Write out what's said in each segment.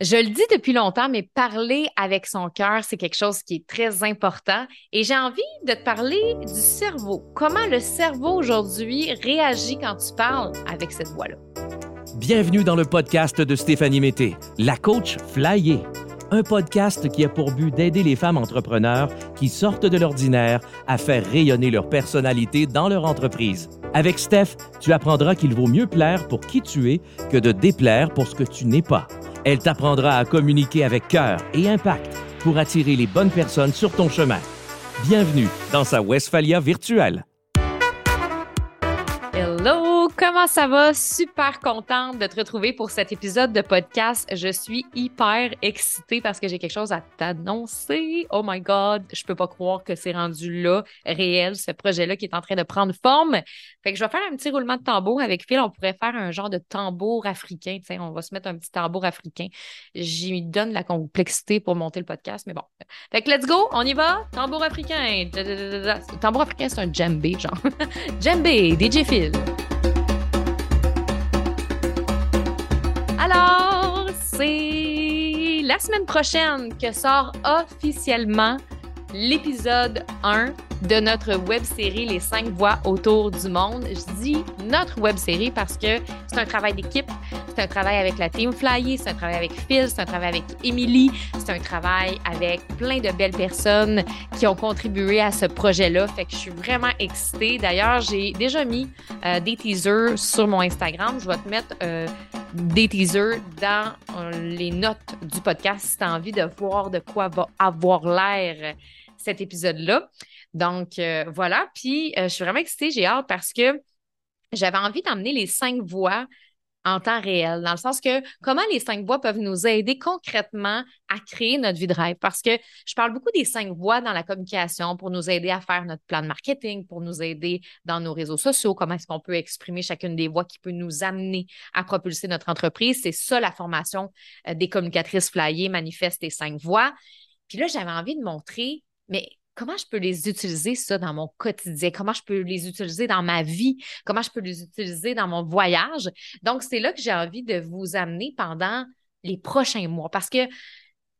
Je le dis depuis longtemps, mais parler avec son cœur, c'est quelque chose qui est très important. Et j'ai envie de te parler du cerveau. Comment le cerveau aujourd'hui réagit quand tu parles avec cette voix-là? Bienvenue dans le podcast de Stéphanie Mété, la coach Flyer. Un podcast qui a pour but d'aider les femmes entrepreneurs qui sortent de l'ordinaire à faire rayonner leur personnalité dans leur entreprise. Avec Steph, tu apprendras qu'il vaut mieux plaire pour qui tu es que de déplaire pour ce que tu n'es pas. Elle t'apprendra à communiquer avec cœur et impact pour attirer les bonnes personnes sur ton chemin. Bienvenue dans sa Westphalia virtuelle. Comment ça va? Super contente de te retrouver pour cet épisode de podcast. Je suis hyper excitée parce que j'ai quelque chose à t'annoncer. Oh my God, je peux pas croire que c'est rendu là, réel, ce projet-là qui est en train de prendre forme. Fait que je vais faire un petit roulement de tambour avec Phil. On pourrait faire un genre de tambour africain. on va se mettre un petit tambour africain. J'y donne la complexité pour monter le podcast, mais bon. Fait que let's go, on y va. Tambour africain. Tambour africain, c'est un djembé, genre. djembé, DJ Phil. La semaine prochaine que sort officiellement l'épisode 1 de notre web série Les cinq voix autour du monde. Je dis notre web série parce que c'est un travail d'équipe, c'est un travail avec la Team Flyer, c'est un travail avec Phil, c'est un travail avec Emily, c'est un travail avec plein de belles personnes qui ont contribué à ce projet-là. Fait que je suis vraiment excitée. D'ailleurs, j'ai déjà mis euh, des teasers sur mon Instagram. Je vais te mettre euh, des teasers dans euh, les notes du podcast si tu as envie de voir de quoi va avoir l'air cet épisode-là. Donc, euh, voilà. Puis, euh, je suis vraiment excitée, j'ai hâte parce que j'avais envie d'emmener les cinq voix en temps réel, dans le sens que comment les cinq voix peuvent nous aider concrètement à créer notre vie de rêve? Parce que je parle beaucoup des cinq voix dans la communication pour nous aider à faire notre plan de marketing, pour nous aider dans nos réseaux sociaux, comment est-ce qu'on peut exprimer chacune des voix qui peut nous amener à propulser notre entreprise. C'est ça la formation euh, des communicatrices flyées, manifeste et cinq voix. Puis là, j'avais envie de montrer, mais comment je peux les utiliser, ça, dans mon quotidien? Comment je peux les utiliser dans ma vie? Comment je peux les utiliser dans mon voyage? Donc, c'est là que j'ai envie de vous amener pendant les prochains mois parce que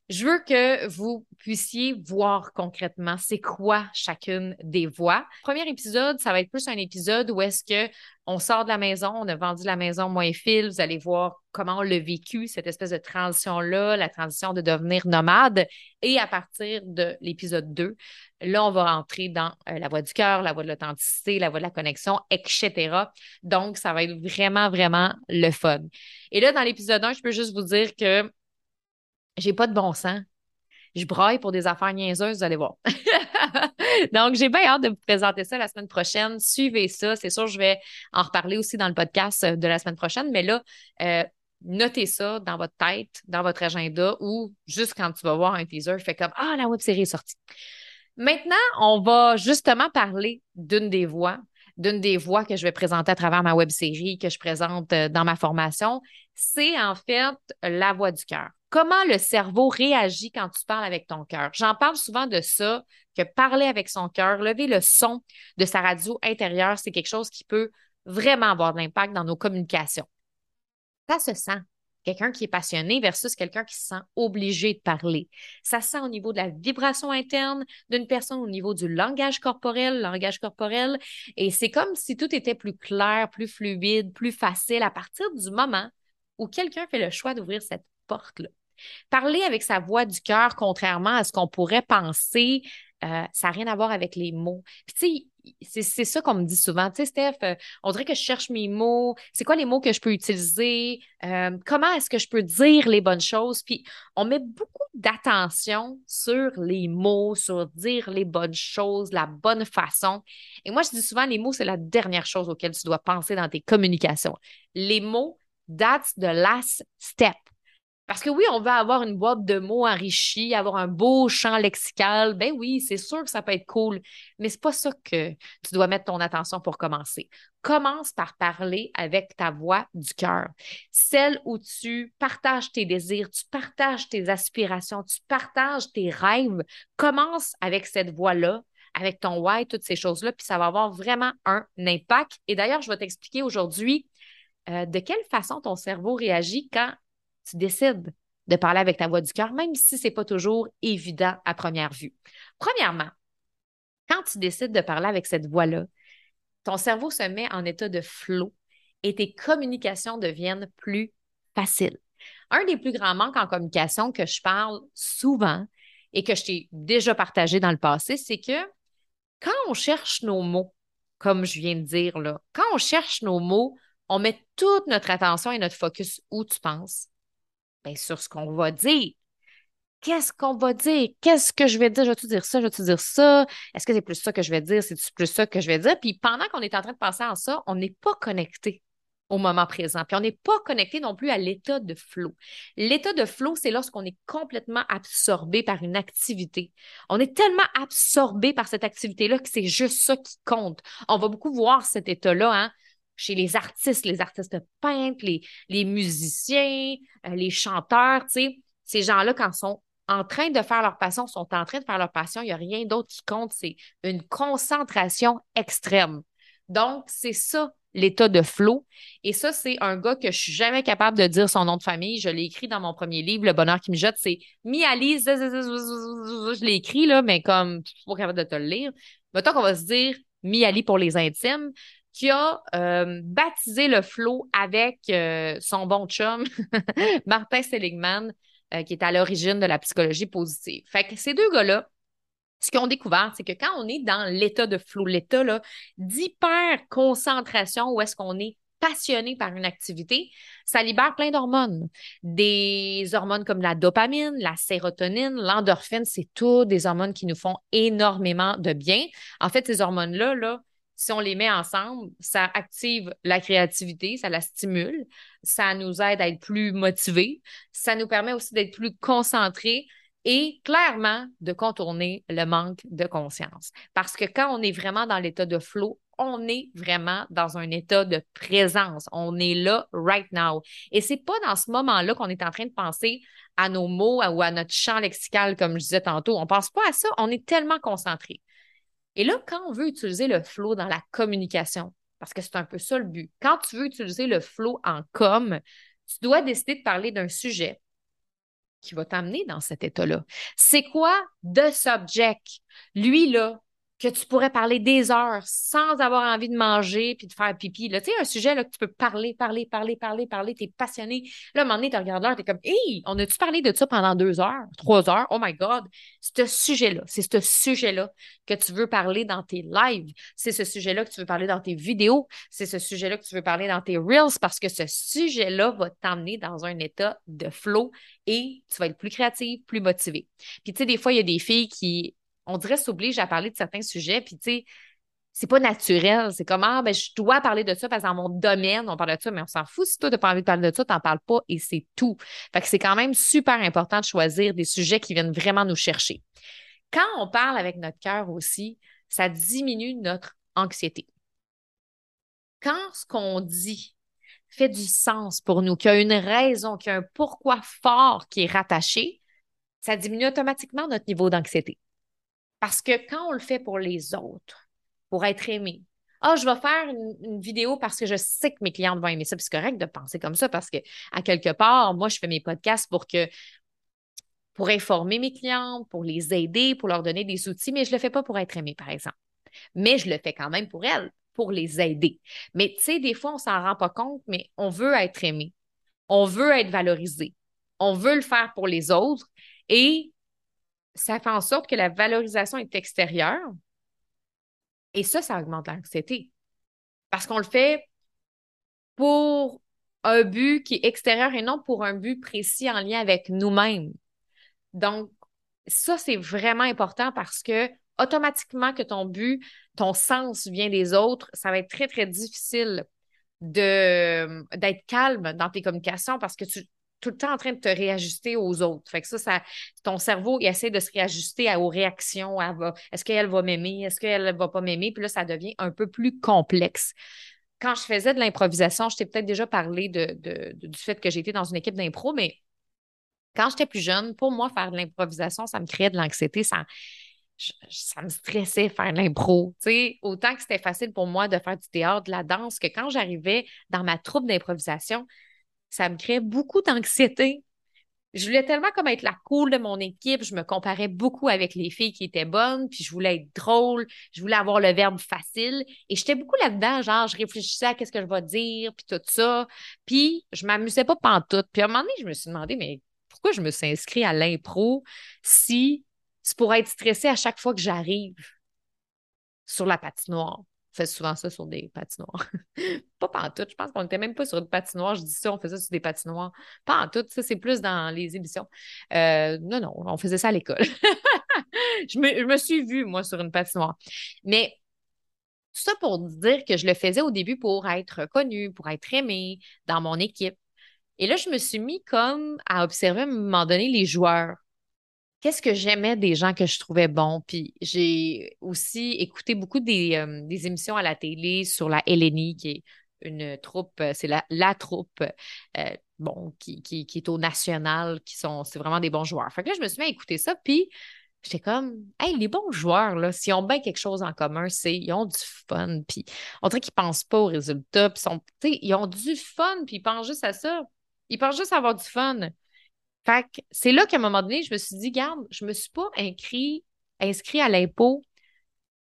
je veux que vous puissiez voir concrètement c'est quoi chacune des voix. Premier épisode, ça va être plus un épisode où est-ce que on sort de la maison, on a vendu la maison moins fil, vous allez voir comment on l'a vécu, cette espèce de transition-là, la transition de devenir nomade. Et à partir de l'épisode 2, là, on va rentrer dans euh, la voix du cœur, la voix de l'authenticité, la voix de la connexion, etc. Donc, ça va être vraiment, vraiment le fun. Et là, dans l'épisode 1, je peux juste vous dire que j'ai pas de bon sens. Je braille pour des affaires niaiseuses, vous allez voir. Donc, j'ai bien hâte de vous présenter ça la semaine prochaine. Suivez ça. C'est sûr, je vais en reparler aussi dans le podcast de la semaine prochaine. Mais là, euh, notez ça dans votre tête, dans votre agenda ou juste quand tu vas voir un teaser, fais comme Ah, la web série est sortie. Maintenant, on va justement parler d'une des voix, d'une des voix que je vais présenter à travers ma web série que je présente euh, dans ma formation. C'est en fait la voix du cœur comment le cerveau réagit quand tu parles avec ton cœur? J'en parle souvent de ça, que parler avec son cœur, lever le son de sa radio intérieure, c'est quelque chose qui peut vraiment avoir de l'impact dans nos communications. Ça se sent. Quelqu'un qui est passionné versus quelqu'un qui se sent obligé de parler. Ça se sent au niveau de la vibration interne d'une personne, au niveau du langage corporel, langage corporel. Et c'est comme si tout était plus clair, plus fluide, plus facile à partir du moment où quelqu'un fait le choix d'ouvrir cette porte-là. Parler avec sa voix du cœur, contrairement à ce qu'on pourrait penser, euh, ça n'a rien à voir avec les mots. Puis, tu sais, c'est ça qu'on me dit souvent. Tu sais, Steph, euh, on dirait que je cherche mes mots. C'est quoi les mots que je peux utiliser? Euh, comment est-ce que je peux dire les bonnes choses? Puis, on met beaucoup d'attention sur les mots, sur dire les bonnes choses, la bonne façon. Et moi, je dis souvent, les mots, c'est la dernière chose auquel tu dois penser dans tes communications. Les mots, that's the last step. Parce que oui, on veut avoir une boîte de mots enrichie, avoir un beau champ lexical. Ben oui, c'est sûr que ça peut être cool, mais c'est pas ça que tu dois mettre ton attention pour commencer. Commence par parler avec ta voix du cœur, celle où tu partages tes désirs, tu partages tes aspirations, tu partages tes rêves. Commence avec cette voix-là, avec ton why, toutes ces choses-là, puis ça va avoir vraiment un impact. Et d'ailleurs, je vais t'expliquer aujourd'hui euh, de quelle façon ton cerveau réagit quand tu décides de parler avec ta voix du cœur, même si ce n'est pas toujours évident à première vue. Premièrement, quand tu décides de parler avec cette voix-là, ton cerveau se met en état de flow et tes communications deviennent plus faciles. Un des plus grands manques en communication que je parle souvent et que je t'ai déjà partagé dans le passé, c'est que quand on cherche nos mots, comme je viens de dire là, quand on cherche nos mots, on met toute notre attention et notre focus où tu penses? Bien, sur ce qu'on va dire. Qu'est-ce qu'on va dire? Qu'est-ce que je vais dire? Je vais-tu dire ça? Je vais-tu dire ça? Est-ce que c'est plus ça que je vais dire? C'est plus ça que je vais dire? Puis pendant qu'on est en train de penser à ça, on n'est pas connecté au moment présent. Puis on n'est pas connecté non plus à l'état de flow. L'état de flow, c'est lorsqu'on est complètement absorbé par une activité. On est tellement absorbé par cette activité-là que c'est juste ça qui compte. On va beaucoup voir cet état-là hein, chez les artistes, les artistes peintres, les, les musiciens, euh, les chanteurs, tu sais. Ces gens-là, quand sont en train de faire leur passion, sont en train de faire leur passion, il n'y a rien d'autre qui compte, c'est une concentration extrême. Donc, c'est ça l'état de flow. Et ça, c'est un gars que je suis jamais capable de dire son nom de famille. Je l'ai écrit dans mon premier livre, Le bonheur qui me jette. C'est Miali. Je l'ai écrit, là, mais comme je suis pas capable de te le lire. Mettons qu'on va se dire Miali pour les intimes, qui a euh, baptisé le flow avec euh, son bon chum, Martin Seligman, euh, qui est à l'origine de la psychologie positive. Fait que ces deux gars-là, ce qu'ils ont découvert, c'est que quand on est dans l'état de flow, l'état d'hyper-concentration, où est-ce qu'on est passionné par une activité, ça libère plein d'hormones. Des hormones comme la dopamine, la sérotonine, l'endorphine, c'est tout des hormones qui nous font énormément de bien. En fait, ces hormones-là, là, si on les met ensemble, ça active la créativité, ça la stimule, ça nous aide à être plus motivés, ça nous permet aussi d'être plus concentrés, et clairement de contourner le manque de conscience. Parce que quand on est vraiment dans l'état de flow, on est vraiment dans un état de présence. On est là right now. Et c'est pas dans ce moment-là qu'on est en train de penser à nos mots ou à notre champ lexical, comme je disais tantôt. On pense pas à ça. On est tellement concentré. Et là, quand on veut utiliser le flow dans la communication, parce que c'est un peu ça le but, quand tu veux utiliser le flow en com, tu dois décider de parler d'un sujet qui va t'amener dans cet état-là. C'est quoi the subject? Lui, là, que tu pourrais parler des heures sans avoir envie de manger puis de faire pipi. Tu sais, un sujet là, que tu peux parler, parler, parler, parler, parler, tu es passionné. Là, à un moment donné, tu regardes l'heure, tu es comme, hey, on a-tu parlé de ça pendant deux heures, trois heures? Oh my God! C'est ce sujet-là, c'est ce sujet-là que tu veux parler dans tes lives. C'est ce sujet-là que tu veux parler dans tes vidéos. C'est ce sujet-là que tu veux parler dans tes reels parce que ce sujet-là va t'emmener dans un état de flow et tu vas être plus créatif, plus motivé. Puis, tu sais, des fois, il y a des filles qui on dirait s'oblige à parler de certains sujets, puis tu sais, c'est pas naturel. C'est comme, ah, ben, je dois parler de ça parce que dans mon domaine, on parle de ça, mais on s'en fout. Si toi, n'as pas envie de parler de ça, t'en parles pas et c'est tout. Fait que c'est quand même super important de choisir des sujets qui viennent vraiment nous chercher. Quand on parle avec notre cœur aussi, ça diminue notre anxiété. Quand ce qu'on dit fait du sens pour nous, qu'il y a une raison, qu'il y a un pourquoi fort qui est rattaché, ça diminue automatiquement notre niveau d'anxiété. Parce que quand on le fait pour les autres, pour être aimé, ah, je vais faire une, vidéo parce que je sais que mes clientes vont aimer ça. C'est correct de penser comme ça parce que, à quelque part, moi, je fais mes podcasts pour que pour informer mes clientes, pour les aider, pour leur donner des outils, mais je ne le fais pas pour être aimé, par exemple. Mais je le fais quand même pour elles, pour les aider. Mais tu sais, des fois, on s'en rend pas compte, mais on veut être aimé. On veut être valorisé. On veut le faire pour les autres. Et ça fait en sorte que la valorisation est extérieure. Et ça, ça augmente l'anxiété. Parce qu'on le fait pour un but qui est extérieur et non pour un but précis en lien avec nous-mêmes. Donc, ça, c'est vraiment important parce que automatiquement que ton but, ton sens vient des autres, ça va être très, très difficile d'être calme dans tes communications parce que tu, tout le temps en train de te réajuster aux autres. Fait que ça, ça ton cerveau, il essaie de se réajuster aux réactions. Est-ce qu'elle va m'aimer? Est-ce qu'elle ne va pas m'aimer? Puis là, ça devient un peu plus complexe. Quand je faisais de l'improvisation, je t'ai peut-être déjà parlé de, du fait que j'étais dans une équipe d'impro, mais quand j'étais plus jeune, pour moi, faire de l'improvisation, ça me créait de l'anxiété. Ça, ça me stressait faire de l'impro. Autant que c'était facile pour moi de faire du théâtre, de la danse, que quand j'arrivais dans ma troupe d'improvisation, ça me crée beaucoup d'anxiété je voulais tellement comme être la cool de mon équipe. Je me comparais beaucoup avec les filles qui étaient bonnes, puis je voulais être drôle, je voulais avoir le verbe facile. Et j'étais beaucoup là-dedans, genre, je réfléchissais à qu'est-ce que je vais dire, puis tout ça. Puis je m'amusais pas pantoute. Puis à un moment donné, je me suis demandé, mais pourquoi je me suis inscrite à l'impro si c'est pour être stressée à chaque fois que j'arrive sur la patinoire? Fait souvent ça sur des patinoires. pas tout. Je pense qu'on n'était même pas sur une patinoire. Je dis ça, on faisait ça sur des patinoires. Pas en tout. Ça, c'est plus dans les émissions. Euh, non, non, on faisait ça à l'école. je, me, suis vue, moi, sur une patinoire. Mais tout ça pour dire que je le faisais au début pour être connue, pour être aimée dans mon équipe. Et là, je me suis mis comme à observer à un moment donné les joueurs qu'est-ce que j'aimais des gens que je trouvais bons? Puis j'ai aussi écouté beaucoup des, euh, émissions à la télé sur la LNI, qui est une troupe, euh, c'est la, la troupe euh, bon, qui, qui, qui, est au national, qui sont, c'est vraiment des bons joueurs. Fait que là, je me suis mis à écouter ça, puis j'étais comme, hey, les bons joueurs, là, s'ils ont bien quelque chose en commun, c'est ils ont du fun, puis on dirait qu'ils pensent pas aux résultats, puis sont, ils ont du fun, puis ils pensent juste à ça. Ils pensent juste à avoir du fun. Fait c'est là qu'à un moment donné, je me suis dit, garde, je me suis pas inscrit, inscrit à l'impôt.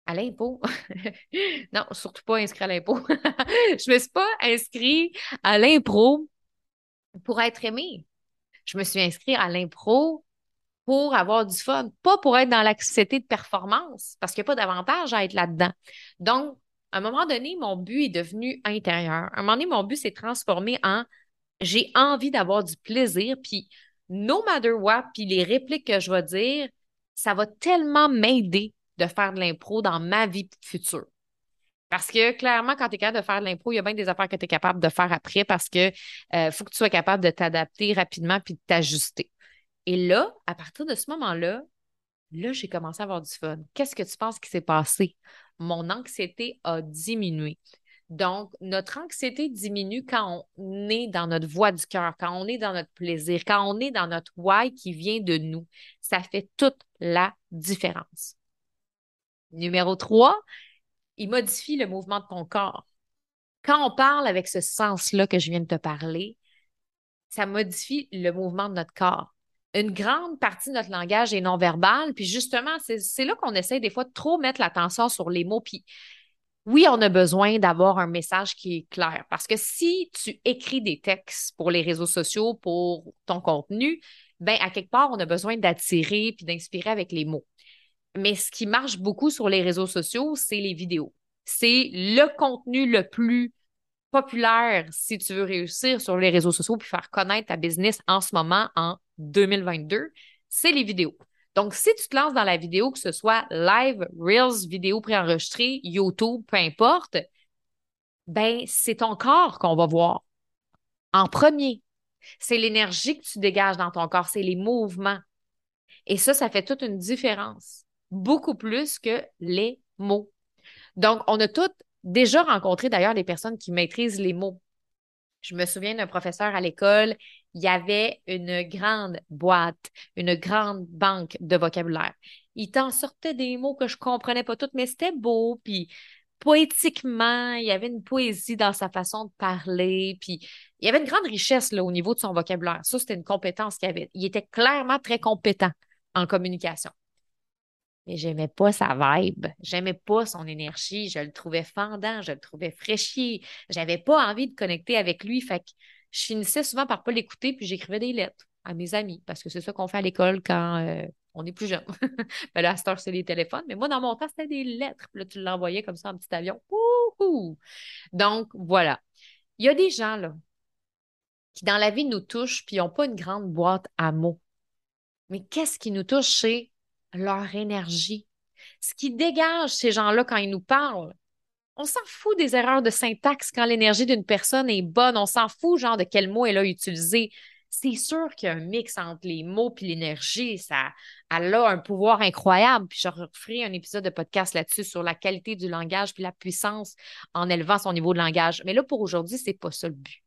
À l'impôt? non, surtout pas inscrit à l'impôt. je me suis pas inscrit à l'impro pour être aimé. Je me suis inscrit à l'impro pour avoir du fun, pas pour être dans l'anxiété de performance, parce qu'il n'y a pas d'avantage à être là-dedans. Donc, à un moment donné, mon but est devenu intérieur. À un moment donné, mon but s'est transformé en j'ai envie d'avoir du plaisir, puis no matter what, puis les répliques que je vais dire, ça va tellement m'aider de faire de l'impro dans ma vie future. Parce que clairement, quand tu es capable de faire de l'impro, il y a bien des affaires que tu es capable de faire après parce que euh, faut que tu sois capable de t'adapter rapidement puis de t'ajuster. Et là, à partir de ce moment-là, là, j'ai commencé à avoir du fun. Qu'est-ce que tu penses qui s'est passé? Mon anxiété a diminué. Donc, notre anxiété diminue quand on est dans notre voie du cœur, quand on est dans notre plaisir, quand on est dans notre why qui vient de nous. Ça fait toute la différence. Numéro 3, il modifie le mouvement de ton corps. Quand on parle avec ce sens-là que je viens de te parler, ça modifie le mouvement de notre corps. Une grande partie de notre langage est non-verbal, puis justement, c'est là qu'on essaie des fois de trop mettre l'attention sur les mots, puis oui, on a besoin d'avoir un message qui est clair parce que si tu écris des textes pour les réseaux sociaux, pour ton contenu, ben à quelque part, on a besoin d'attirer puis d'inspirer avec les mots. Mais ce qui marche beaucoup sur les réseaux sociaux, c'est les vidéos. C'est le contenu le plus populaire si tu veux réussir sur les réseaux sociaux puis faire connaître ta business en ce moment, en 2022, c'est les vidéos. Donc, si tu te lances dans la vidéo, que ce soit live, Reels, vidéo préenregistrée, YouTube, peu importe, ben, c'est ton corps qu'on va voir en premier. C'est l'énergie que tu dégages dans ton corps, c'est les mouvements. Et ça, ça fait toute une différence, beaucoup plus que les mots. Donc, on a toutes déjà rencontré d'ailleurs des personnes qui maîtrisent les mots. Je me souviens d'un professeur à l'école, il y avait une grande boîte, une grande banque de vocabulaire. Il t'en sortait des mots que je comprenais pas toutes, mais c'était beau, puis poétiquement, il y avait une poésie dans sa façon de parler, puis il y avait une grande richesse là, au niveau de son vocabulaire. Ça, c'était une compétence qu'il avait. Il était clairement très compétent en communication mais j'aimais pas sa vibe, j'aimais pas son énergie, je le trouvais fendant, je le trouvais fraîchier, j'avais pas envie de connecter avec lui, je finissais souvent par pas l'écouter, puis j'écrivais des lettres à mes amis, parce que c'est ça qu'on fait à l'école quand euh, on est plus jeune. ben là, à cette c'est les téléphones, mais moi, dans mon temps, c'était des lettres, puis là, tu l'envoyais comme ça en petit avion. Donc, voilà. Il y a des gens, là, qui dans la vie nous touchent, puis n'ont pas une grande boîte à mots. Mais qu'est-ce qui nous touche, c'est leur énergie. Ce qui dégage ces gens-là quand ils nous parlent. On s'en fout des erreurs de syntaxe quand l'énergie d'une personne est bonne. On s'en fout, genre, de quel mot elle a utilisé. C'est sûr qu'il mix entre les mots et l'énergie. Ça, elle a un pouvoir incroyable. Puis je referai un épisode de podcast là-dessus sur la qualité du langage puis la puissance en élevant son niveau de langage. Mais là, pour aujourd'hui, c'est pas ça le but.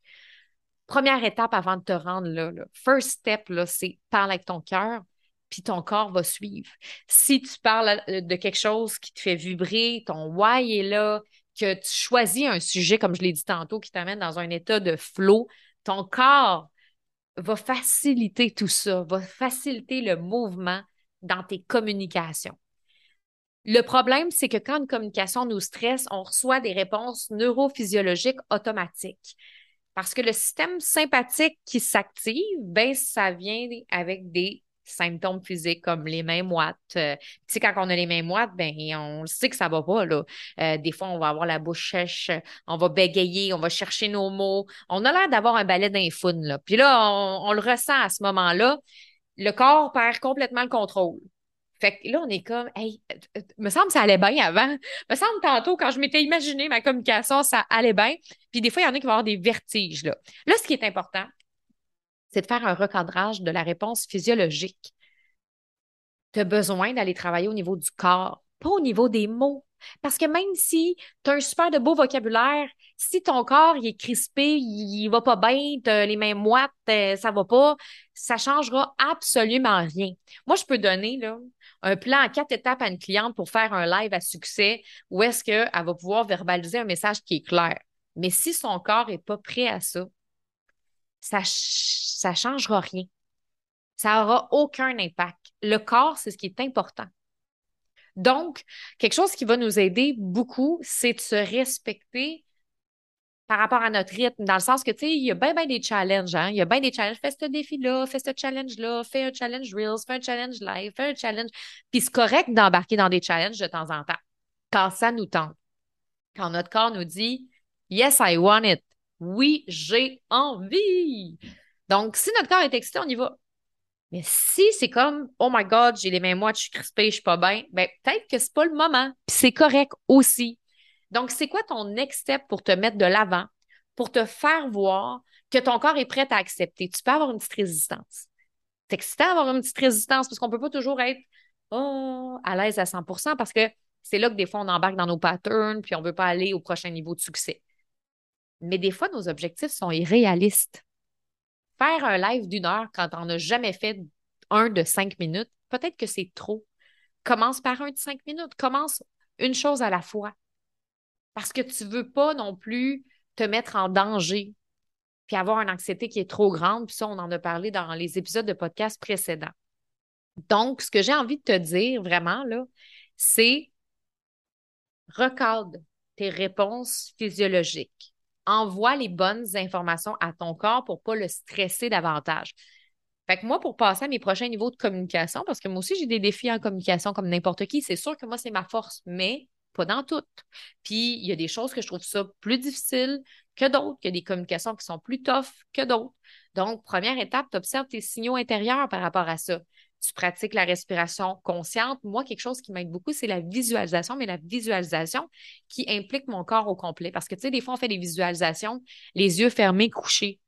Première étape avant de te rendre là, first step, là, c'est parler avec ton cœur puis ton corps va suivre. Si tu parles euh, de quelque chose qui te fait vibrer, ton why est là, que tu choisis un sujet, comme je l'ai dit tantôt, qui t'amène dans un état de flow, ton corps va faciliter tout ça, va faciliter le mouvement dans tes communications. Le problème, c'est que quand une communication nous stresse, on reçoit des réponses neurophysiologiques automatiques. Parce que le système sympathique qui s'active, ben, ça vient avec des symptômes physiques comme les mains moites. Euh, tu sais, quand on a les mains moites, ben, on sait que ça va pas, là. Euh, des fois, on va avoir la bouche sèche, on va bégayer, on va chercher nos mots. On a l'air d'avoir un balai d'infoun, là. Puis là, on, le ressent à ce moment-là. Le corps perd complètement le contrôle. Fait que là, on est comme, hey, euh, me semble que ça allait bien avant. Me semble tantôt, quand je m'étais imaginé ma communication, ça allait bien. Puis des fois, il y en a qui vont avoir des vertiges, là. Là, ce qui est important, c'est de faire un recadrage de la réponse physiologique. Tu as besoin d'aller travailler au niveau du corps, pas au niveau des mots. Parce que même si tu as un super de beau vocabulaire, si ton corps il est crispé, il, va pas bien, as les mains moites, euh, ça va pas, ça changera absolument rien. Moi, je peux donner là, un plan en quatre étapes à une cliente pour faire un live à succès où est-ce qu'elle va pouvoir verbaliser un message qui est clair. Mais si son corps n'est pas prêt à ça, ça ça changera rien. Ça aura aucun impact. Le corps, c'est ce qui est important. Donc, quelque chose qui va nous aider beaucoup, c'est de se respecter par rapport à notre rythme, dans le sens que, tu sais, il y a bien, bien des challenges, hein? Il y a bien des challenges. Fais ce défi-là, fais ce challenge-là, fais un challenge Reels, fais un challenge live, fais un challenge. Puis c'est correct d'embarquer dans des challenges de temps en temps, quand ça nous tente. Quand notre corps nous dit Yes, I want it. Oui, j'ai envie. Donc, si notre corps est excité, on y va. Mais si c'est comme Oh my God, j'ai les mains moites, je suis crispée, je suis pas bien, ben peut-être que c'est pas le moment. Puis c'est correct aussi. Donc, c'est quoi ton next step pour te mettre de l'avant, pour te faire voir que ton corps est prêt à accepter? Tu peux avoir une petite résistance. C'est excitant d'avoir une petite résistance parce qu'on peut pas toujours être oh, à l'aise à 100% parce que c'est là que des fois on embarque dans nos patterns puis on veut pas aller au prochain niveau de succès. Mais des fois, nos objectifs sont irréalistes. Faire un live d'une heure quand on n'a jamais fait un de cinq minutes, peut-être que c'est trop. Commence par un de cinq minutes. Commence une chose à la fois. Parce que tu ne veux pas non plus te mettre en danger puis avoir une anxiété qui est trop grande. Puis ça, on en a parlé dans les épisodes de podcast précédents. Donc, ce que j'ai envie de te dire vraiment, là, c'est recadre tes réponses physiologiques envoie les bonnes informations à ton corps pour pas le stresser davantage. Fait que moi, pour passer à mes prochains niveaux de communication, parce que moi aussi, j'ai des défis en communication comme n'importe qui, c'est sûr que moi, c'est ma force, mais pas dans toutes. Puis, il y a des choses que je trouve ça plus difficile que d'autres, il y a des communications qui sont plus tough que d'autres. Donc, première étape, tu observes tes signaux intérieurs par rapport à ça tu pratiques la respiration consciente. Moi, quelque chose qui m'aide beaucoup, c'est la visualisation, mais la visualisation qui implique mon corps au complet. Parce que, tu sais, des fois, on fait des visualisations, les yeux fermés, couchés.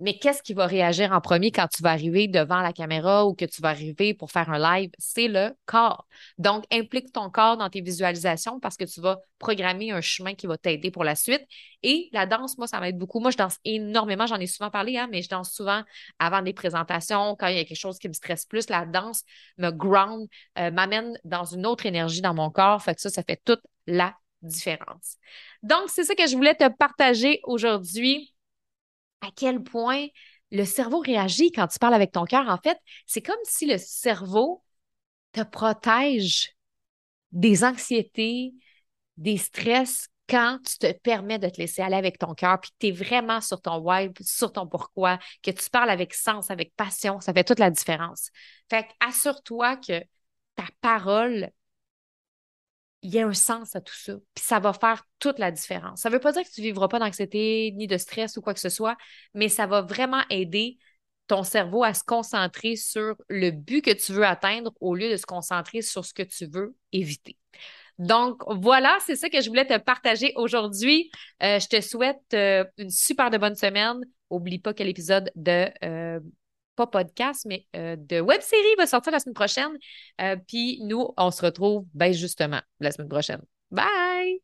Mais qu'est-ce qui va réagir en premier quand tu vas arriver devant la caméra ou que tu vas arriver pour faire un live? C'est le corps. Donc, implique ton corps dans tes visualisations parce que tu vas programmer un chemin qui va t'aider pour la suite. Et la danse, moi, ça m'aide beaucoup. Moi, je danse énormément. J'en ai souvent parlé, hein, mais je danse souvent avant des présentations, quand il y a quelque chose qui me stresse plus. La danse me ground, euh, m'amène dans une autre énergie dans mon corps. Fait que ça, ça fait toute la différence. Donc, c'est ça que je voulais te partager aujourd'hui à quel point le cerveau réagit quand tu parles avec ton cœur. En fait, c'est comme si le cerveau te protège des anxiétés, des stress quand tu te permets de te laisser aller avec ton cœur, puis tu es vraiment sur ton why, sur ton pourquoi, que tu parles avec sens, avec passion, ça fait toute la différence. Fait assure-toi que ta parole il y a un sens à tout ça. Puis ça va faire toute la différence. Ça ne veut pas dire que tu ne vivras pas d'anxiété ni de stress ou quoi que ce soit, mais ça va vraiment aider ton cerveau à se concentrer sur le but que tu veux atteindre au lieu de se concentrer sur ce que tu veux éviter. Donc voilà, c'est ça que je voulais te partager aujourd'hui. Euh, je te souhaite euh, une super bonne semaine. Oublie pas que l'épisode de euh, pas podcast, mais euh, de web série va sortir la semaine prochaine. Euh, puis nous, on se retrouve ben justement la semaine prochaine. Bye!